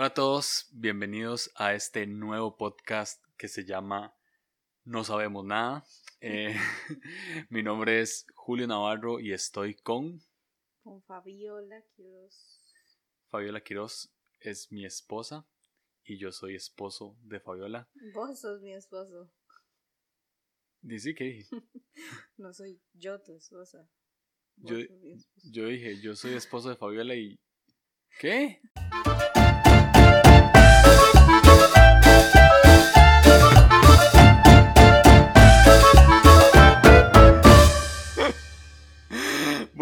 Hola a todos, bienvenidos a este nuevo podcast que se llama No Sabemos Nada. Eh, mi nombre es Julio Navarro y estoy con... Con Fabiola Quiroz. Fabiola Quiroz es mi esposa y yo soy esposo de Fabiola. Vos sos mi esposo. Dice que no soy yo tu esposa. Yo, yo dije, yo soy esposo de Fabiola y... ¿Qué?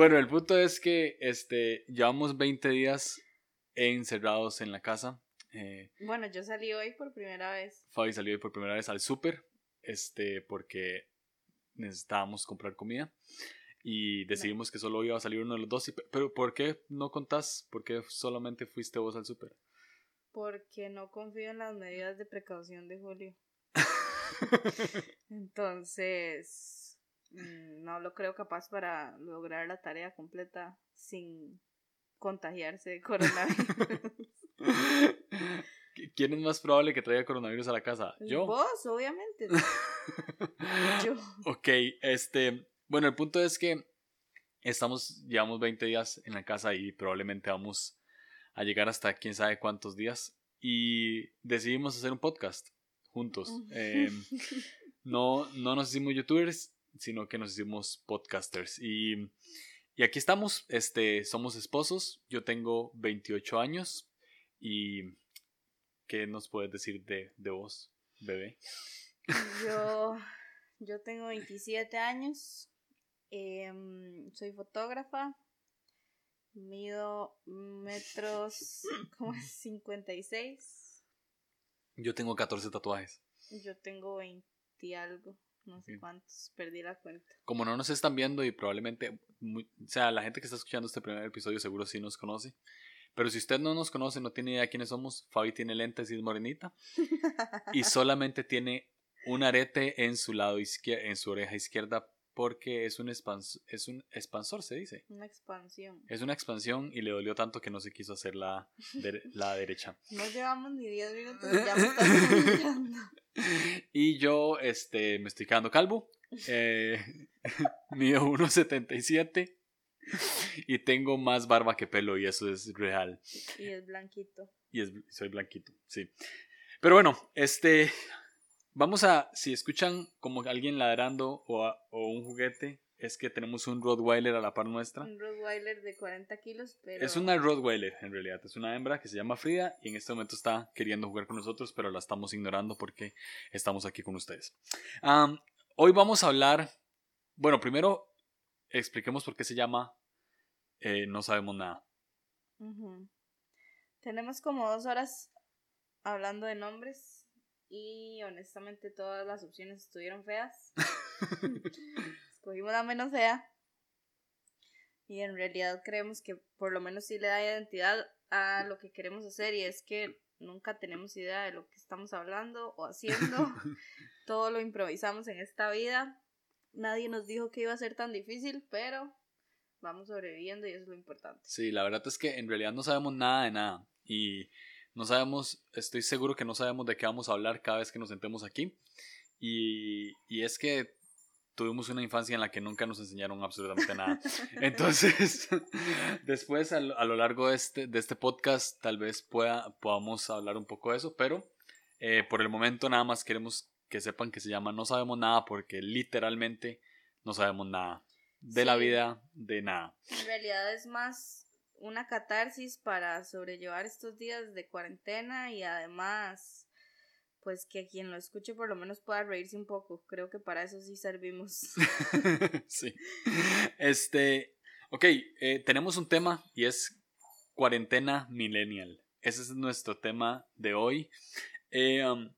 Bueno, el punto es que este, llevamos 20 días encerrados en la casa. Eh, bueno, yo salí hoy por primera vez. Fabi salió hoy por primera vez al súper, este, porque necesitábamos comprar comida. Y decidimos que solo iba a salir uno de los dos. Pero ¿por qué no contás? ¿Por qué solamente fuiste vos al súper? Porque no confío en las medidas de precaución de Julio. Entonces, no lo creo capaz para lograr la tarea completa sin contagiarse de coronavirus. ¿Quién es más probable que traiga coronavirus a la casa? Pues Yo. Vos, obviamente. Yo. Ok, este. Bueno, el punto es que estamos, llevamos 20 días en la casa y probablemente vamos a llegar hasta quién sabe cuántos días. Y decidimos hacer un podcast juntos. Em, no, no nos hicimos youtubers, sino que nos hicimos podcasters. Y, y aquí estamos, este, somos esposos, yo tengo 28 años y ¿qué nos puedes decir de, de vos, bebé? Yo, yo tengo 27 años, em, soy fotógrafa, mido metros como 56. Yo tengo 14 tatuajes. Yo tengo 20 y algo no sé cuántos, perdí la cuenta. Como no nos están viendo y probablemente, o sea, la gente que está escuchando este primer episodio seguro sí nos conoce. Pero si usted no nos conoce, no tiene idea quiénes somos, Fabi tiene lentes y es morenita. y solamente tiene un arete en su lado izquierdo, en su oreja izquierda porque es un, es un expansor, se dice. Una expansión. Es una expansión y le dolió tanto que no se quiso hacer la, la derecha. No llevamos ni 10 minutos y ya me estás Y yo este, me estoy quedando calvo. Eh, mido 1,77 y tengo más barba que pelo y eso es real. Y es blanquito. Y es, soy blanquito, sí. Pero bueno, este, Vamos a, si escuchan como alguien ladrando o, o, un juguete, es que tenemos un Rottweiler a la par nuestra. Un Rottweiler de 40 kilos, pero... Es una Rottweiler en realidad, es una hembra que se llama Frida y en este momento está queriendo jugar con nosotros, pero la estamos ignorando porque estamos aquí con ustedes. hoy vamos a hablar, bueno, primero expliquemos por qué se llama eh, No sabemos nada. Tenemos como dos horas hablando de nombres y honestamente todas las opciones estuvieron feas. Escogimos la menos fea. Y en realidad creemos que por lo menos sí le da identidad a lo que queremos hacer y es que nunca tenemos idea de lo que estamos hablando o haciendo. Todo lo improvisamos en esta vida. Nadie nos dijo que iba a ser tan difícil, pero vamos sobreviviendo y eso es lo importante. Sí, la verdad es que en realidad no sabemos nada de nada. Y no sabemos, estoy seguro que no sabemos de qué vamos a hablar cada vez que nos sentemos aquí. Y, y es que tuvimos una infancia en la que nunca nos enseñaron absolutamente nada. Entonces, después a, lo largo de este, de este podcast tal vez pueda, podamos hablar un poco de eso, pero eh, por el momento nada más queremos que sepan que se llama No sabemos nada porque literalmente no sabemos nada de la vida, de nada. En realidad es más una catarsis para sobrellevar estos días de cuarentena y además pues que quien lo escuche por lo menos pueda reírse un poco. Creo que para eso sí servimos. sí. Este, ok, eh, tenemos un tema y es cuarentena millennial. Ese es nuestro tema de hoy. Eh, um,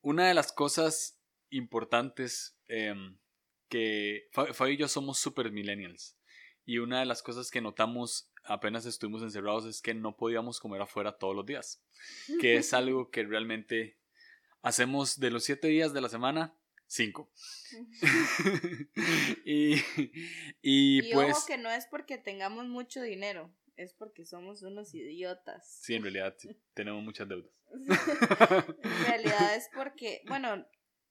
una de las cosas importantes em, que Fabi y yo somos super millennials. Y una de las cosas que notamos apenas estuvimos encerrados es que no podíamos comer afuera todos los días, que es algo que realmente hacemos de los siete días de la semana, cinco. y, y, pues... Ojo que no es porque tengamos mucho dinero, es porque somos unos idiotas. Sí, en realidad sí, tenemos muchas deudas. en realidad es porque, bueno...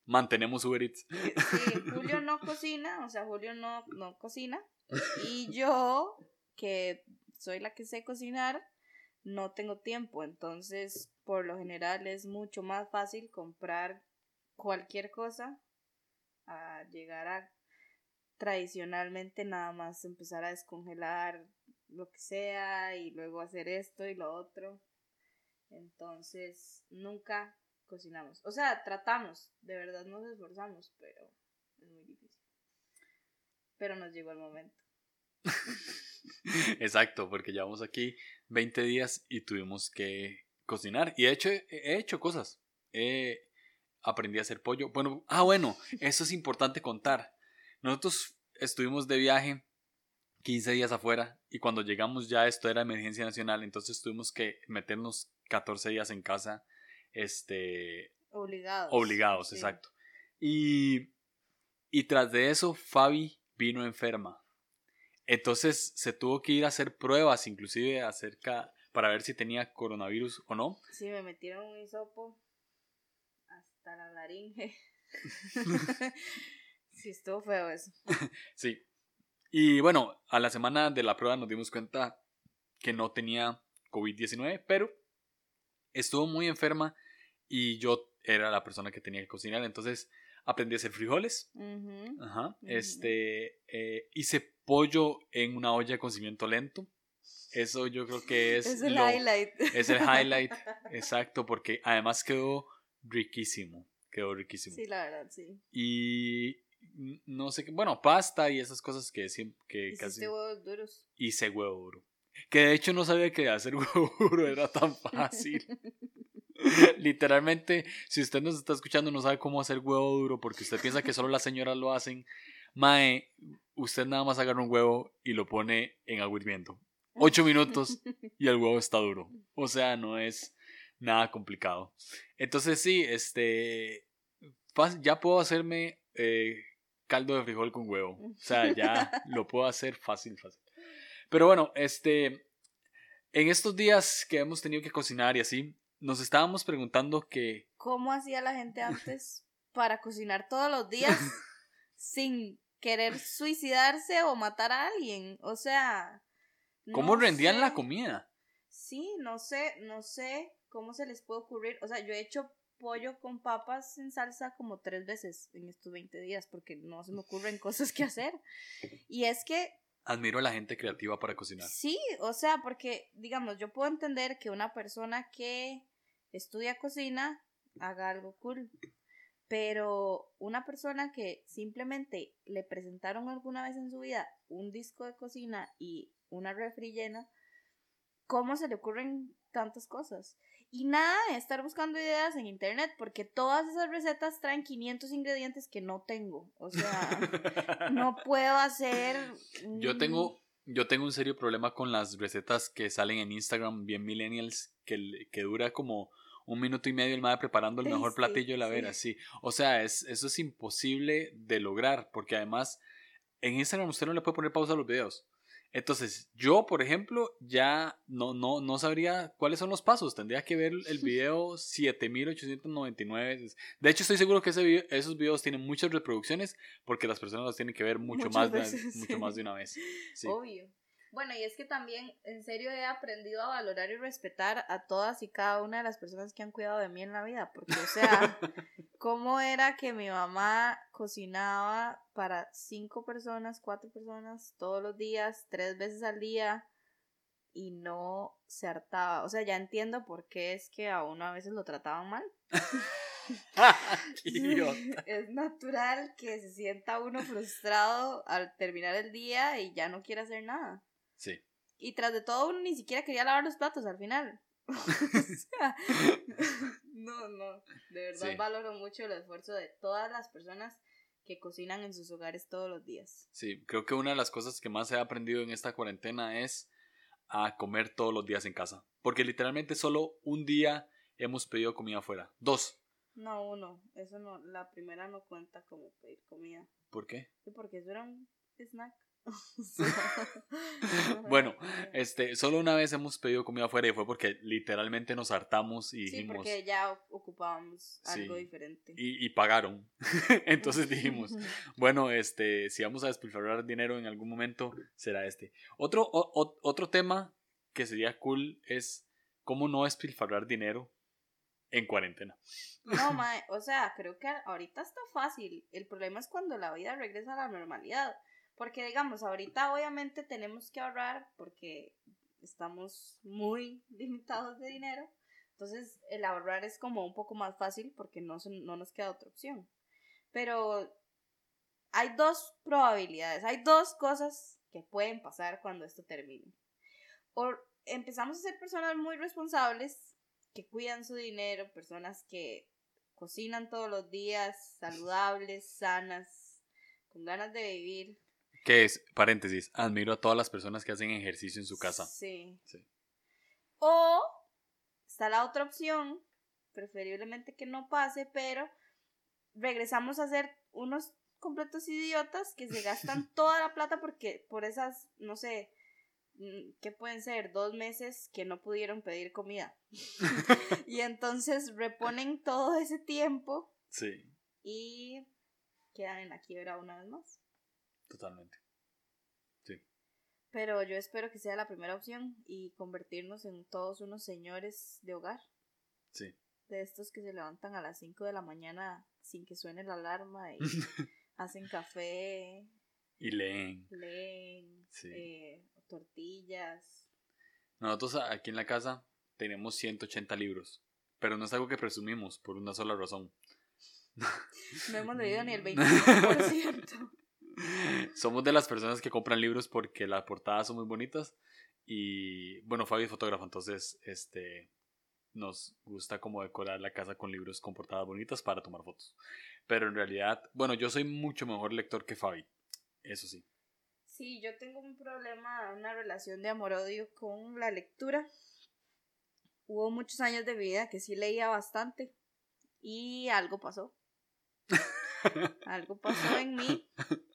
Mantenemos Uber Eats. Sí, Julio no cocina, o sea, Julio no, no cocina. Y yo, que soy la que sé cocinar, no tengo tiempo. Entonces, por lo general es mucho más fácil comprar cualquier cosa a llegar a tradicionalmente nada más empezar a descongelar lo que sea y luego hacer esto y lo otro. Entonces, nunca cocinamos. O sea, tratamos, de verdad nos esforzamos, pero es muy difícil. Pero nos llegó el momento. Exacto, porque llevamos aquí 20 días y tuvimos que cocinar. Y de hecho, he hecho cosas. aprendí a hacer pollo. Bueno, ah, bueno, eso es importante contar. Nosotros estuvimos de viaje 15 días afuera y cuando llegamos ya esto era emergencia nacional, entonces tuvimos que meternos 14 días en casa, este... Obligados. Obligados, exacto. Y, y tras de eso, Fabi vino enferma. Entonces se tuvo que ir a hacer pruebas, inclusive acerca, para ver si tenía coronavirus o no. Sí, me metieron un hisopo hasta la laringe. sí, estuvo feo eso. sí. Y bueno, a la semana de la prueba nos dimos cuenta que no tenía COVID-19, pero estuvo muy enferma y yo era la persona que tenía que cocinar, entonces aprendí a hacer frijoles. Ajá. Este, eh, hice pollo en una olla con cimiento lento. Eso yo creo que es... Es el highlight. Es el highlight, exacto, porque además quedó riquísimo. Quedó riquísimo. Sí, la verdad, sí. Y no sé qué, bueno, pasta y esas cosas que siempre... Que casi, huevos duros. Hice huevo duro. Que de hecho no sabía que hacer huevo duro era tan fácil. Literalmente, si usted nos está escuchando no sabe cómo hacer huevo duro porque usted piensa que solo las señoras lo hacen, mae, usted nada más agarra un huevo y lo pone en agua hirviendo. Ocho minutos y el huevo está duro. O sea, no es nada complicado. Entonces sí, este, ya puedo hacerme eh, caldo de frijol con huevo. O sea, ya lo puedo hacer fácil, fácil. Pero bueno, este, en estos días que hemos tenido que cocinar y así, nos estábamos preguntando que... ¿Cómo hacía la gente antes para cocinar todos los días sin querer suicidarse o matar a alguien? O sea... ¿Cómo rendían la comida? Sí, no sé, no sé cómo se les puede ocurrir. O sea, yo he hecho pollo con papas en salsa como tres veces en estos 20 días porque no se me ocurren cosas que hacer. Y es que Admiro a la gente creativa para cocinar. Sí, o sea, porque, digamos, yo puedo entender que una persona que estudia cocina haga algo cool, pero una persona que simplemente le presentaron alguna vez en su vida un disco de cocina y una refri llena, ¿cómo se le ocurren tantas cosas? Y nada estar buscando ideas en internet porque todas esas recetas traen 500 ingredientes que no tengo. O sea, no puedo hacer... Yo tengo, yo tengo un serio problema con las recetas que salen en Instagram, bien millennials, que, que dura como un minuto y medio el madre preparando el mejor platillo de la vera, sí. O sea, es, eso es imposible de lograr porque además en Instagram usted no le puede poner pausa a los videos. Entonces, yo, por ejemplo, ya no, no, no sabría cuáles son los pasos. Tendría que ver el video 7899. De hecho, estoy seguro que ese esos videos tienen muchas reproducciones porque las personas los tienen que ver mucho, más, mucho más de una vez. Obvio. Bueno, y es que también, en serio, he aprendido a valorar y respetar a todas y cada una de las personas que han cuidado de mí en la vida. Porque, o sea, ¿cómo era que mi mamá cocinaba para cinco personas, cuatro personas, todos los días, tres veces al día? Y no se hartaba. O sea, ya entiendo por qué es que a uno a veces lo trataban mal. es natural que se sienta uno frustrado al terminar el día y ya no quiere hacer nada. Sí. Y tras de todo, uno ni siquiera quería lavar los platos al final. no, no. De verdad valoro mucho el esfuerzo de todas las personas que cocinan en sus hogares todos los días. Sí, creo que una de las cosas que más he aprendido en esta cuarentena es a comer todos los días en casa. Porque literalmente solo un día hemos pedido comida afuera. Dos. No, uno. Eso no, la primera no cuenta como pedir comida. ¿Por qué? porque eso era un snack. bueno, este, solo una vez hemos pedido comida afuera y fue porque literalmente nos hartamos y dijimos. Sí, porque ya ocupábamos algo diferente. Y, y pagaron. Entonces dijimos, bueno, este, si vamos a despilfarrar dinero en algún momento, será este. Otro, otro tema que sería cool es cómo no despilfarrar dinero en cuarentena. No, mae, o sea, creo que ahorita está fácil. El problema es cuando la vida regresa a la normalidad. Porque digamos, ahorita obviamente tenemos que ahorrar porque estamos muy limitados de dinero. Entonces el ahorrar es como un poco más fácil porque no, no nos queda otra opción. Pero hay dos probabilidades, hay dos cosas que pueden pasar cuando esto termine. O empezamos a ser personas muy responsables, que cuidan su dinero, personas que cocinan todos los días, saludables, sanas, con ganas de vivir, que es, paréntesis, admiro a todas las personas que hacen ejercicio en su casa. Sí. O está la otra opción, preferiblemente que no pase, pero regresamos a ser unos completos idiotas que se gastan toda la plata porque por esas, no sé, mm, ¿qué pueden ser? Dos meses que no pudieron pedir comida. y entonces reponen todo ese tiempo. Sí. Y quedan en la quiebra una vez más. Totalmente. Sí. Pero yo espero que sea la primera opción y convertirnos en todos unos señores de hogar. Sí. De estos que se levantan a las 5 de la mañana sin que suene la alarma y hacen café. Y leen. Leen. Eh, tortillas. Nosotros aquí en la casa tenemos 180 libros, pero no es algo que presumimos por una sola razón. No hemos leído ni el 25%. Somos de las personas que compran libros porque las portadas son muy bonitas. Y bueno, Fabi es fotógrafo, entonces este nos gusta como decorar la casa con libros con portadas bonitas para tomar fotos. Pero en realidad, bueno, yo soy mucho mejor lector que Fabi, eso sí. Sí, yo tengo un problema, una relación de amor-odio con la lectura. Hubo muchos años de vida que sí leía bastante y algo pasó. algo pasó en mí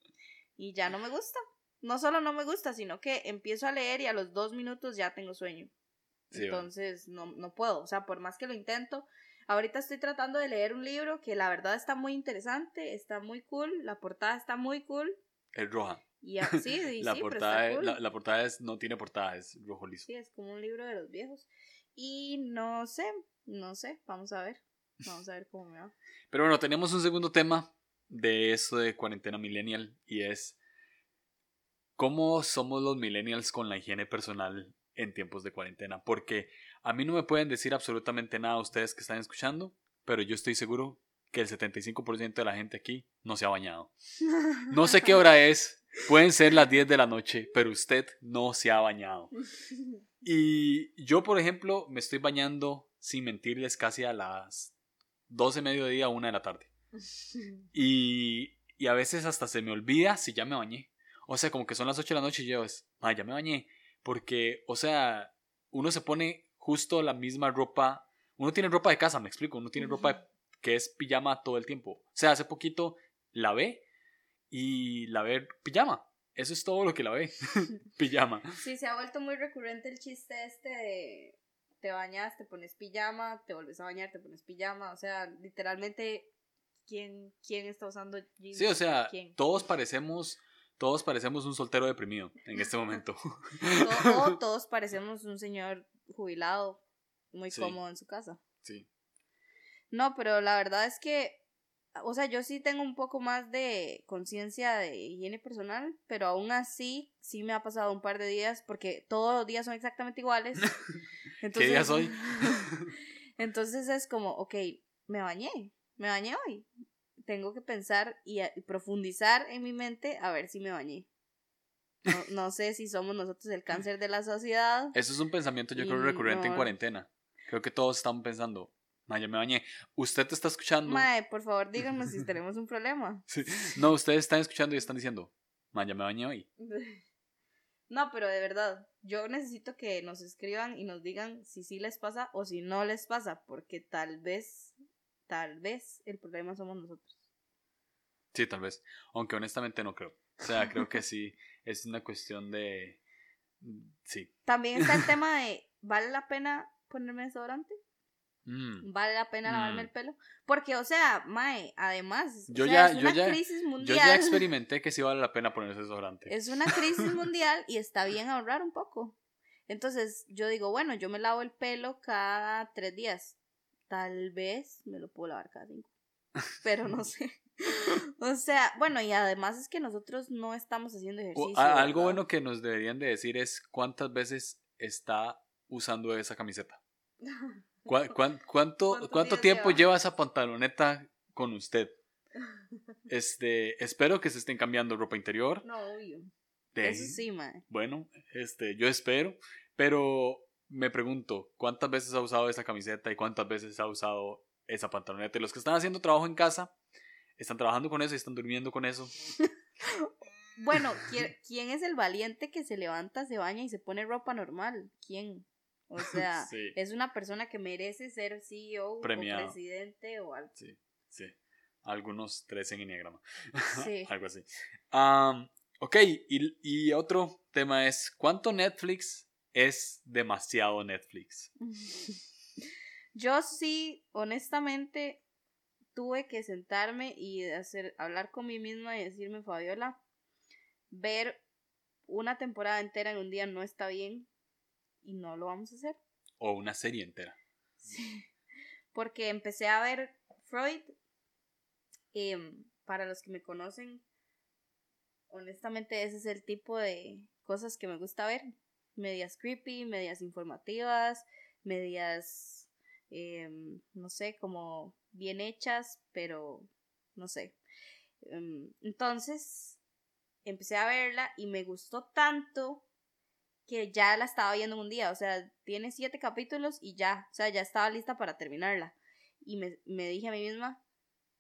y ya no me gusta. No solo no me gusta, sino que empiezo a leer y a los dos minutos ya tengo sueño. Entonces no, no puedo, o sea, por más que lo intento. Ahorita estoy tratando de leer un libro que la verdad está muy interesante, está muy cool, la portada está muy cool. Es roja. Y sí, la, portada la, portada es, no tiene portada, es rojo liso. Sí, es como un libro de los viejos. Y no sé, no sé, vamos a ver. Vamos a ver cómo me va. Pero bueno, tenemos un segundo tema de eso de cuarentena millennial y es cómo somos los millennials con la higiene personal en tiempos de cuarentena. Porque a mí no me pueden decir absolutamente nada a ustedes que están escuchando, pero yo estoy seguro que el 75% de la gente aquí no se ha bañado. No sé qué hora es, pueden ser las 10 de la noche, pero usted no se ha bañado. Y yo, por ejemplo, me estoy bañando, sin mentirles, casi a las 12 mediodía, 1 de la tarde. Y, y a veces hasta se me olvida si ya me bañé. O sea, como que son las 8 de la noche y yo es, ah, ya me bañé. Porque, o sea, uno se pone justo la misma ropa. Uno tiene ropa de casa, me explico. Uno tiene ropa que es pijama todo el tiempo. O sea, hace poquito la ve y la ve pijama. Eso es todo lo que la ve. pijama. Sí, se ha vuelto muy recurrente el chiste este de te bañas, te pones pijama, te vuelves a bañar, te pones pijama. O sea, literalmente quién, quién está usando jeans. Sí, o sea, todos parecemos, todos parecemos un soltero deprimido en este momento. o, todos parecemos un señor jubilado, muy cómodo en su casa. Sí. No, pero la verdad es que, o sea, yo sí tengo un poco más de conciencia de higiene personal, pero aún así sí me ha pasado un par de días porque todos los días son exactamente iguales. Entonces, ¿Qué día soy? entonces es como, ok, me bañé, me bañé hoy. Tengo que pensar y, profundizar en mi mente a ver si me bañé. No, sé si somos nosotros el cáncer de la sociedad. Eso es un pensamiento yo creo recurrente en cuarentena. Creo que todos están pensando, Mae, me bañé. Usted te está escuchando. Mae, por favor, díganos si tenemos un problema. No, ustedes están escuchando y están diciendo, Mae, me bañé hoy. No, pero de verdad, yo necesito que nos escriban y nos digan si sí les pasa o si no les pasa, porque tal vez tal vez el problema somos nosotros. Sí, tal vez. Aunque honestamente no creo. O sea, creo que sí. es una cuestión de... Sí. También está el tema de, ¿vale la pena ponerme desodorante? Mm. ¿Vale la pena lavarme mm. el pelo? Porque, o sea, Mae, además, yo ya, es una crisis mundial. Yo ya experimenté que sí vale la pena ponerse desodorante. Es una crisis mundial y está bien ahorrar un poco. Entonces, yo digo, bueno, yo me lavo el pelo cada tres días. Tal vez me lo puedo lavar cada cinco. Pero no sé. o sea, bueno, y además es que nosotros no estamos haciendo ejercicio. algo bueno que nos deberían de decir es cuántas veces está usando esa camiseta. cuánto, ¿Cuánto tiempo lleva? esa pantaloneta con usted? Este, espero que se estén cambiando ropa interior. No, obvio. Eso sí, man. Bueno, este, yo espero, pero me pregunto, ¿cuántas veces ha usado esa camiseta y cuántas veces ha usado esa pantaloneta? los que están haciendo trabajo en casa, están trabajando con eso y están durmiendo con eso. bueno, ¿quién es el valiente que se levanta, se baña y se pone ropa normal? ¿Quién? O sea, es una persona que merece ser CEO o presidente o algo. Sí, sí. Algunos tres en Enneagrama. Sí. algo así. ok, y, y otro tema es, ¿cuánto Netflix es demasiado Netflix? Yo sí, honestamente, tuve que sentarme y hacer, hablar con mí misma y decirme, Fabiola, ver una temporada entera en un día no está bien y no lo vamos a hacer. O una serie entera. Sí, porque empecé a ver Freud. Em, para los que me conocen, honestamente ese es el tipo de cosas que me gusta ver. Medias creepy, medias informativas, medias, em, no sé, como bien hechas, pero no sé. Em, entonces, empecé a verla y me gustó tanto que ya la estaba viendo en un día, o sea, tiene siete capítulos y ya, o sea, ya estaba lista para terminarla. Y me, me dije a mí misma,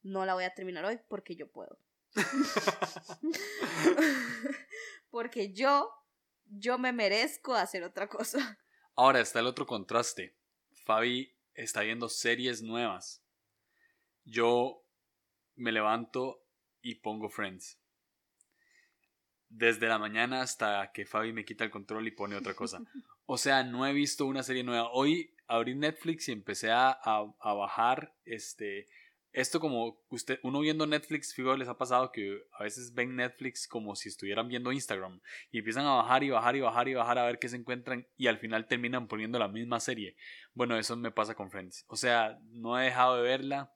no la voy a terminar hoy porque yo puedo. porque yo, yo me merezco hacer otra cosa. Ahora está el otro contraste. Fabi está viendo series nuevas. Yo me levanto y pongo Friends desde la mañana hasta que Fabi me quita el control y pone otra cosa. O sea, no he visto una serie nueva. Hoy abrí Netflix y empecé a, a, bajar este esto como usted uno viendo Netflix, fijo, les ha pasado que a veces ven Netflix como si estuvieran viendo Instagram y empiezan a bajar y bajar y bajar y bajar a ver qué se encuentran y al final terminan poniendo la misma serie. Bueno, eso me pasa con Friends. O sea, no he dejado de verla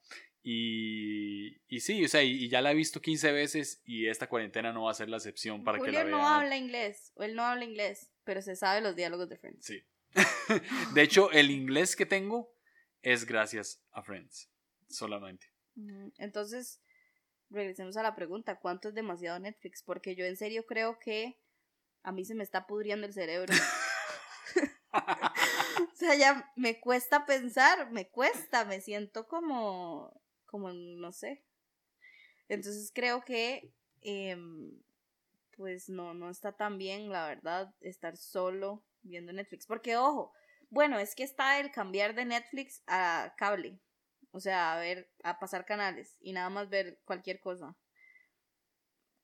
y, y sí, o sea, y, ya la he visto 15 veces y esta cuarentena no va a ser la excepción para que la vean. no habla inglés, o él no habla inglés, pero se sabe los diálogos de Friends. Sí. de hecho, el inglés que tengo es gracias a Friends, solamente. Entonces, regresemos a la pregunta, ¿cuánto es demasiado Netflix? Porque yo en serio creo que a mí se me está pudriendo el cerebro. o sea, ya me cuesta pensar, me cuesta, me siento como como no sé. Entonces creo que em, pues no, no está tan bien, la verdad, estar solo viendo Netflix. Porque, ojo, bueno, es que está el cambiar de Netflix a cable. O sea, a ver, a pasar canales y nada más ver cualquier cosa.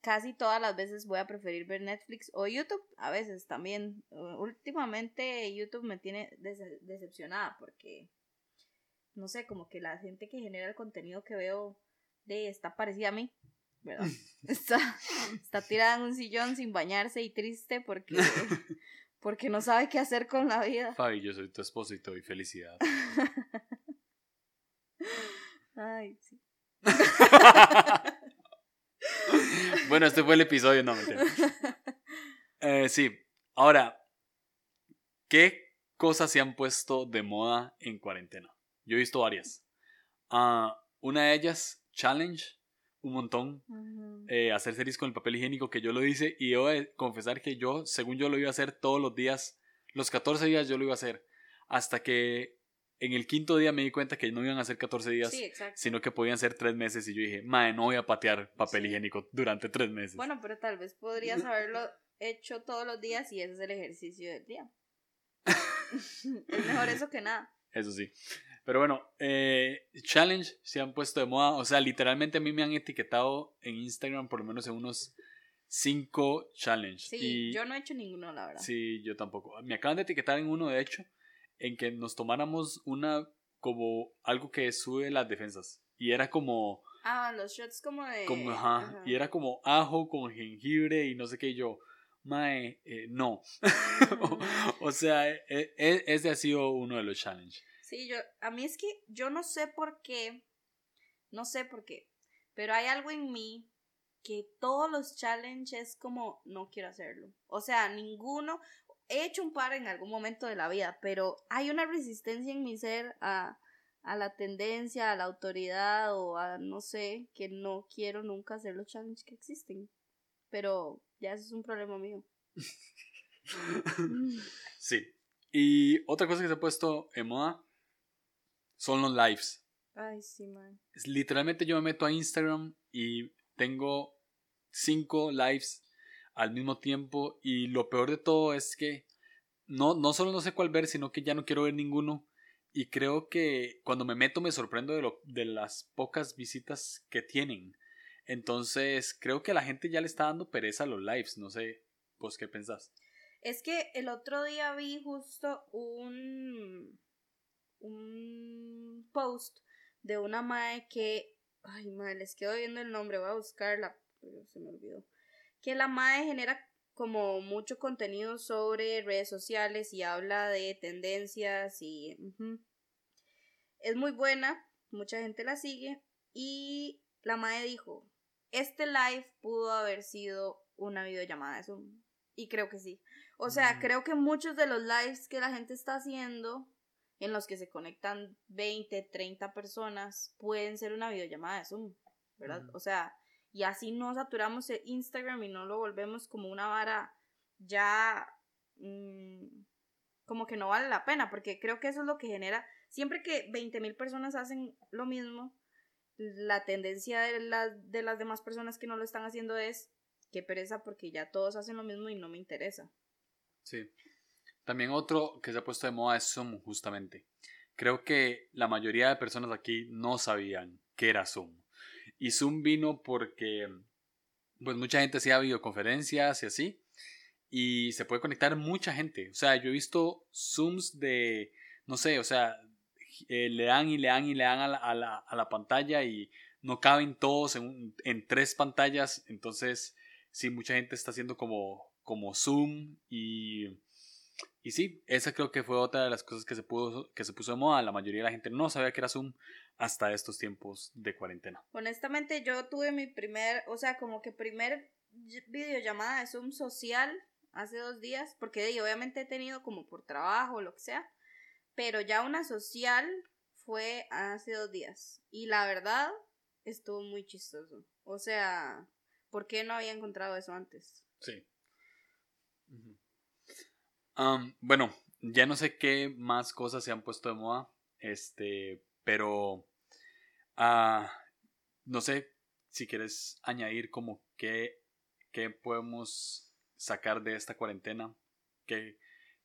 Casi todas las veces voy a preferir ver Netflix o YouTube, a veces también. Últimamente YouTube me tiene decepcionada porque no sé, como que la gente que genera el contenido que veo de está parecida a mí, ¿verdad? Está, está tirada en un sillón sin bañarse y triste porque, porque no sabe qué hacer con la vida. Fabi, yo soy tu esposo y te doy felicidad. Ay, sí. bueno, este fue el episodio, no me eh, Sí, ahora, ¿qué cosas se han puesto de moda en cuarentena? Yo he visto varias. Ah, una de ellas, Challenge, un montón. Eh, hacer series con el papel higiénico, que yo lo hice. Y debo de confesar que yo, según yo lo iba a hacer todos los días, los 14 días yo lo iba a hacer. Hasta que en el quinto día me di cuenta que no iban a ser 14 días, sino que podían ser 3 meses. Y yo dije, madre, no voy a patear papel higiénico durante 3 meses. Bueno, pero tal vez podrías haberlo hecho todos los días y ese es el ejercicio del día. es mejor eso que nada. Eso sí. Pero bueno, eh, challenge se han puesto de moda. O sea, literalmente a mí me han etiquetado en Instagram por lo menos en unos cinco challenges. Sí, yo no he hecho ninguno, la verdad. Sí, yo tampoco. Me acaban de etiquetar en uno, de hecho, en que nos tomáramos una como algo que sube las defensas. Y era como... Ah, los shots como de... Como, ajá, Y era como ajo con jengibre y no sé qué. yo, mae, eh, no. o, sea, e, e, ese ha sido uno de los challenges. Sí, yo, a mí es que yo no sé por qué, no sé por qué, pero hay algo en mí que todos los challenges como no quiero hacerlo. O sea, ninguno, he hecho un par en algún momento de la vida, pero hay una resistencia en mi ser a, a la tendencia, a la autoridad o a no sé, que no quiero nunca hacer los challenges que existen. Pero ya eso es un problema mío. sí. Y otra cosa que se ha puesto en moda son los lives. Ay, sí, man. Literalmente yo me meto a Instagram y tengo cinco lives al mismo tiempo y lo peor de todo es que no, no solo no sé cuál ver, sino que ya no quiero ver ninguno y creo que cuando me meto me sorprendo de, lo, de las pocas visitas que tienen. Entonces creo que a la gente ya le está dando pereza a los lives, no sé, vos qué pensás. Es que el otro día vi justo un, un post de una mae que Ay, madre, les quedo viendo el nombre, voy a buscarla, pero se me olvidó. Que la madre genera como mucho contenido sobre redes sociales y habla de tendencias y... Es muy buena, mucha gente la sigue y la madre dijo, este live pudo haber sido una videollamada de Zoom. Y creo que sí. O sea, mm. creo que muchos de los lives que la gente está haciendo en los que se conectan 20, 30 personas, pueden ser una videollamada de Zoom, ¿verdad? O sea, y así no saturamos el Instagram y no lo volvemos como una vara ya mm, como que no vale la pena, porque creo que eso es lo que genera, siempre que 20 mil personas hacen lo mismo, la tendencia de, de las demás personas que no lo están haciendo es que pereza porque ya todos hacen lo mismo y no me interesa. Sí. También otro que se ha puesto de moda es Zoom, justamente. Creo que la mayoría de personas aquí no sabían qué era Zoom. Y Zoom vino porque pues mucha gente hacía videoconferencias y así. Y se puede conectar mucha gente. O sea, yo he visto Zooms de, no sé, o sea, eh, le dan y le dan y le dan a la, a la, a la pantalla y no caben todos en, en, tres pantallas. Entonces, sí, mucha gente está haciendo como, como Zoom y y sí, esa creo que fue otra de las cosas que se, pudo, que se puso de moda. La mayoría de la gente no sabía que era Zoom hasta estos tiempos de cuarentena. Honestamente, yo tuve mi primer, o sea, como que primer videollamada de Zoom social hace dos días, porque obviamente he tenido como por trabajo o lo que sea, pero ya una social fue hace dos días. Y la verdad, estuvo muy chistoso. O sea, ¿por qué no había encontrado eso antes? Sí bueno, ya no sé qué más cosas se han puesto de moda, este, pero ah, no sé si quieres añadir como qué, qué podemos sacar de esta cuarentena, qué,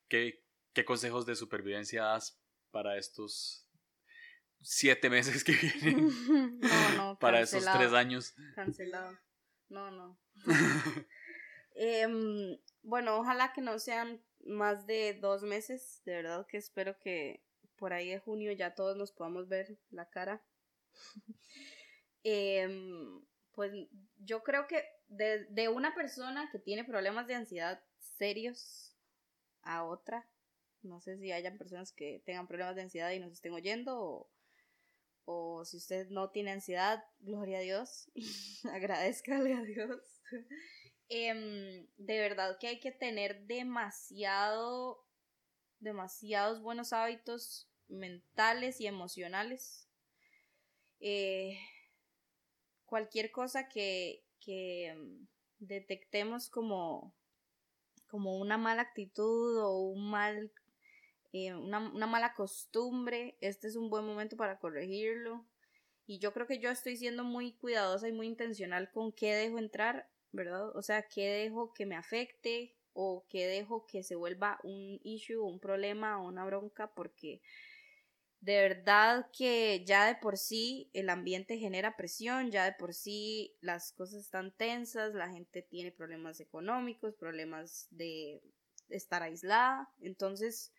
qué, qué consejos de supervivencia das para estos siete meses que vienen, no, no, para esos tres años. Cancelado. No, no. Em, bueno, ojalá que no sean más de dos meses. De verdad que espero que por ahí de junio ya todos nos podamos ver la cara. Em, pues yo creo que de, de, una persona que tiene problemas de ansiedad serios a otra, no sé si hayan personas que tengan problemas de ansiedad y nos estén oyendo o, o si usted no tiene ansiedad, gloria a Dios, agradezcale a Dios. Em, de verdad que hay que tener demasiado, demasiados buenos hábitos mentales y emocionales. Eh, cualquier cosa que, que em, detectemos como, como una mala actitud o un mal, eh, una, una mala costumbre, este es un buen momento para corregirlo. Y yo creo que yo estoy siendo muy cuidadosa y muy intencional con qué dejo entrar ¿verdad? O sea, ¿qué dejo que me afecte o qué dejo que se vuelva un issue, un problema o una bronca? Porque de verdad que ya de por sí el ambiente genera presión, ya de por sí las cosas están tensas, la gente tiene problemas económicos, problemas de estar aislada, entonces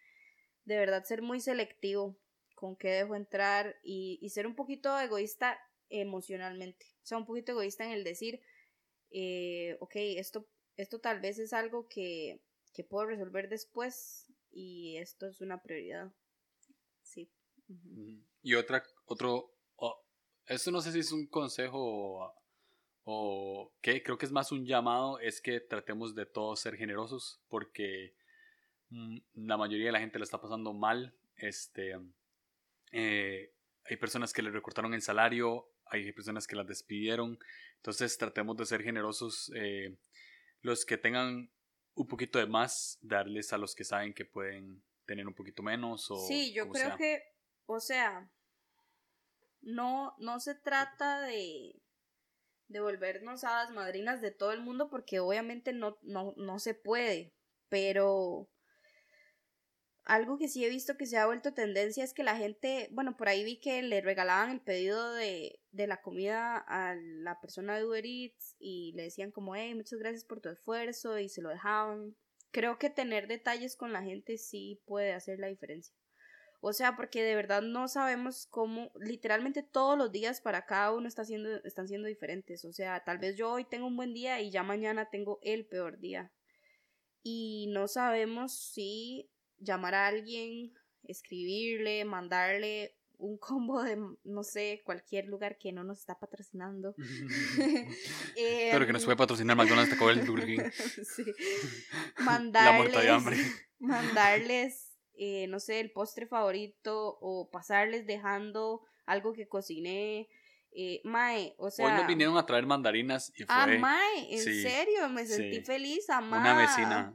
de verdad ser muy selectivo con qué dejo entrar y, y ser un poquito egoísta emocionalmente, o sea, un poquito egoísta en el decir, eh, ok, esto, esto tal vez es algo que, que puedo resolver después y esto es una prioridad. Sí. Y otra, otro, esto no sé si es un consejo o, qué, creo que es más un llamado, es que tratemos de todos ser generosos porque mm, la mayoría de la gente lo está pasando mal. Este, eh, hay personas que le recortaron el salario, hay personas que las despidieron, entonces tratemos de ser generosos. Eh, los que tengan un poquito de más, darles a los que saben que pueden tener un poquito menos. O sí, yo creo que, o sea, no, no se trata de, de volvernos hadas madrinas de todo el mundo porque obviamente no, no, no se puede, pero algo que sí he visto que se ha vuelto tendencia es que la gente, bueno, por ahí vi que le regalaban el pedido de, de la comida a la persona de Uber Eats y le decían como, hey, muchas gracias por tu esfuerzo y se lo dejaban. Creo que tener detalles con la gente sí puede hacer la diferencia. O sea, porque de verdad no sabemos cómo, literalmente todos los días para cada uno está siendo, están siendo diferentes. O sea, tal vez yo hoy tengo un buen día y ya mañana tengo el peor día. Y no sabemos si llamar a alguien, escribirle, mandarle un combo de, no sé, cualquier lugar que no nos está patrocinando. Pero que nos puede patrocinar McDonald's, Taco Bell, Burger King. sí. Mandarles, La de hambre. Mandarles, eh, no sé, el postre favorito o pasarles dejando algo que cociné eh, mae, o sea. Hoy nos vinieron a traer mandarinas y ah, fue. Ah, mae, en serio, me sentí feliz, amada. Una vecina.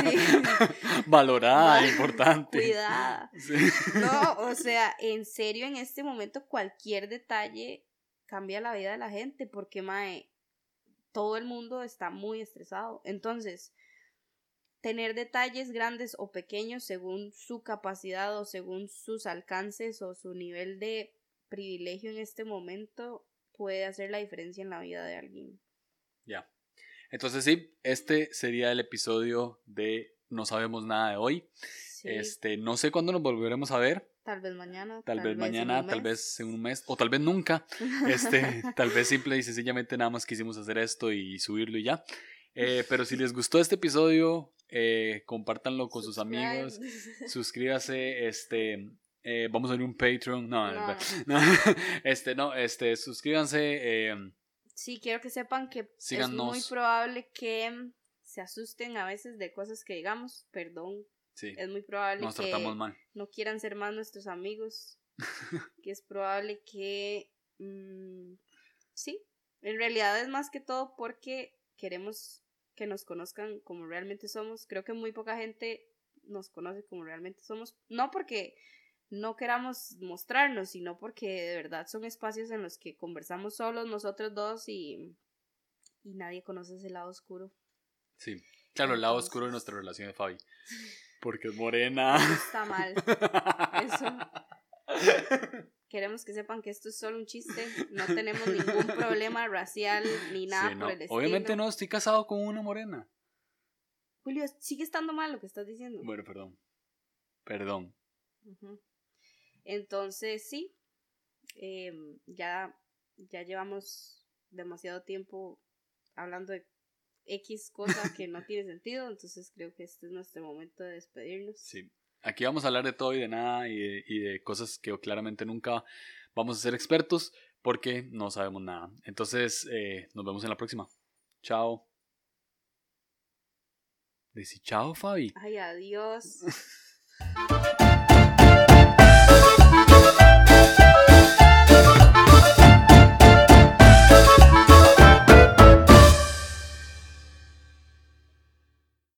Sí. Valorada, importante. Cuidada. No, o sea, en serio, en este momento cualquier detalle cambia la vida de la gente, porque, mae, todo el mundo está muy estresado. Entonces, tener detalles grandes o pequeños según su capacidad o según sus alcances o su nivel de privilegio en este momento puede hacer la diferencia en la vida de alguien. Ya. Entonces sí, este sería el episodio de No sabemos nada de hoy. Este, no sé cuándo nos volveremos a ver. Tal vez mañana. Tal, vez, mañana, tal vez en un mes, o tal vez nunca. Este, tal vez simple y sencillamente nada más quisimos hacer esto y subirlo y ya. Eh, pero si les gustó este episodio, eh, compártanlo con sus amigos, suscríbase, este, eh, vamos a ver un Patreon. No, no. este, no, este, suscríbanse. Eh, sí, quiero que sepan que es muy probable que se asusten a veces de cosas que digamos, perdón. Sí. Es muy probable que no quieran ser más nuestros amigos. que es probable que mm, sí, en realidad es más que todo porque queremos que nos conozcan como realmente somos. Creo que muy poca gente nos conoce como realmente somos. No porque no queramos mostrarnos, sino porque de verdad son espacios en los que conversamos solos nosotros dos y, y nadie conoce ese lado oscuro. Sí, claro, el lado oscuro de nuestra relación de Fabi. Porque es morena. Está mal. Eso. Queremos que sepan que esto es solo un chiste. No tenemos ningún problema racial ni nada por el estilo. Obviamente no, estoy casado con una morena. Julio, sigue estando mal lo que estás diciendo. Bueno, perdón. Perdón. Entonces, sí, em, ya, ya llevamos demasiado tiempo hablando de X cosa que no tiene sentido, entonces creo que este es nuestro momento de despedirnos. Sí, aquí vamos a hablar de todo y de nada y de, y de cosas que claramente nunca vamos a ser expertos porque no sabemos nada. Entonces, eh, nos vemos en la próxima. Chao. Decí chao, Fabi. Ay, adiós.